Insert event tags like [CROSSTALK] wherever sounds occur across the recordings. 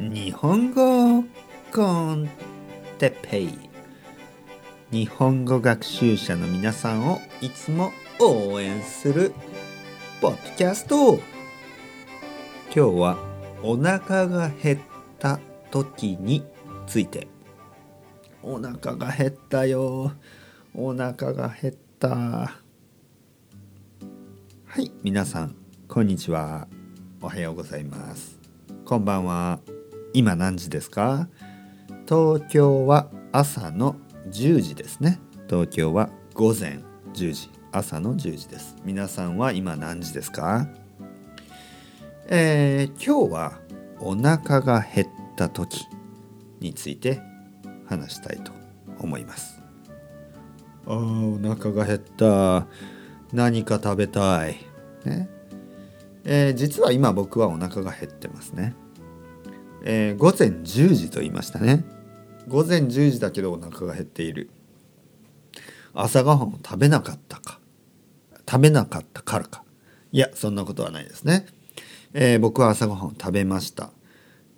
日本語コンテペイ。日本語学習者の皆さんをいつも応援するポッドキャスト。今日はお腹が減った時について。お腹が減ったよ。お腹が減った。はい皆さんこんにちは。おはようございます。こんばんは。今何時ですか？東京は朝の10時ですね。東京は午前10時朝の10時です。皆さんは今何時ですか？えー、今日はお腹が減った時について話したいと思います。あーお腹が減った。何か食べたい。ね。えー、実は今僕はお腹が減ってますねえー、午前10時と言いましたね。午前10時だけどお腹が減っている。朝ごはんを食べなかったか。食べなかったからか。いやそんなことはないですね、えー、僕は朝ごはんを食べました。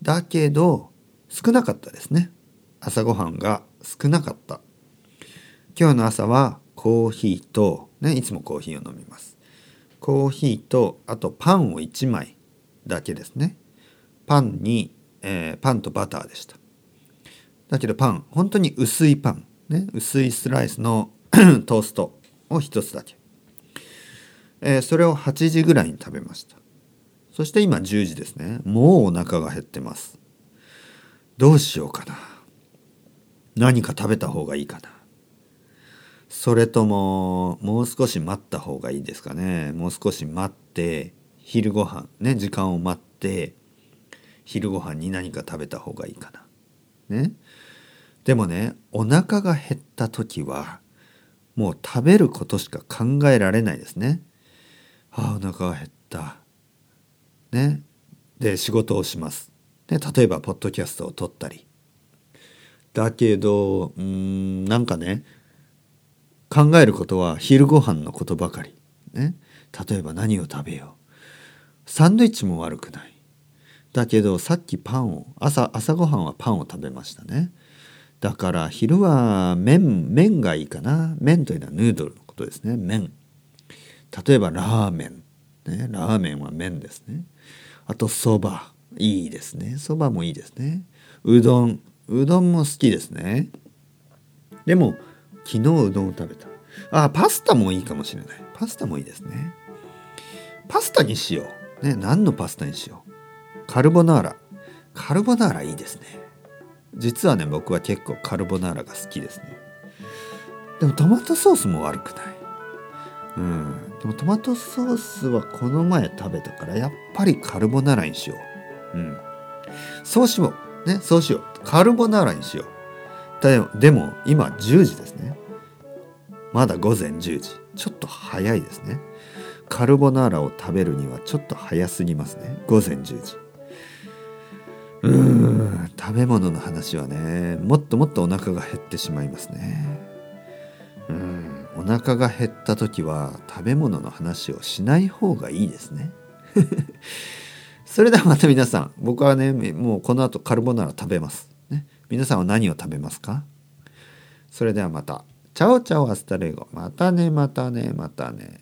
だけど少なかったですね。朝ごはんが少なかった。今日の朝はコーヒーとねいつもコーヒーを飲みます。コーヒーとあとパンを1枚だけですね。パンにえー、パンとバターでした。だけどパン本当に薄いパン、ね、薄いスライスの [COUGHS] トーストを一つだけ、えー、それを8時ぐらいに食べました。そして今10時ですね。もうお腹が減ってます。どうしようかな。何か食べた方がいいかな。それとももう少し待った方がいいですかね。もう少し待って昼ご飯ね時間を待って昼ご飯に何か食べた方がいいかな。ね。でもねお腹が減った時はもう食べることしか考えられないですね。ああお腹が減った。ね。で仕事をします。ね、例えばポッドキャストを撮ったり。だけどうんなんかね考えることは昼ご飯のことばかり。ね。例えば何を食べよう。サンドイッチも悪くない。だけどさっきパンを朝朝ごはんはパンを食べましたね。だから昼は麺麺がいいかな。麺というのはヌードルのことですね。麺。例えばラーメン、ね、ラーメンは麺ですね。あとそば。いいですね。そばもいいですね。うどん。うどんも好きですね。でも昨日うどんを食べた。あパスタもいいかもしれない。パスタもいいですね。パスタにしよう。ね何のパスタにしよう。カルボナーラ。カルボナーラいいですね。実はね僕は結構カルボナーラが好きですね。でもトマトソースも悪くない。うん。でもトマトソースはこの前食べたからやっぱりカルボナーラにしよう。うん。そうしようねそうしよう。カルボナーラにしよう。ででも今10時ですね。まだ午前10時。ちょっと早いですね。カルボナーラを食べるにはちょっと早すぎますね。午前10時。うーん。食べ物の話はねもっともっとお腹が減ってしまいますね。うん。お腹が減った時は食べ物の話をしない方がいいですね。[LAUGHS] それではまた皆さん僕はねもうこの後カルボナーラ食べます、ね、皆さんは何を食べますか？それではまた。 ciao ciao hasta luego。またねまたねまたね。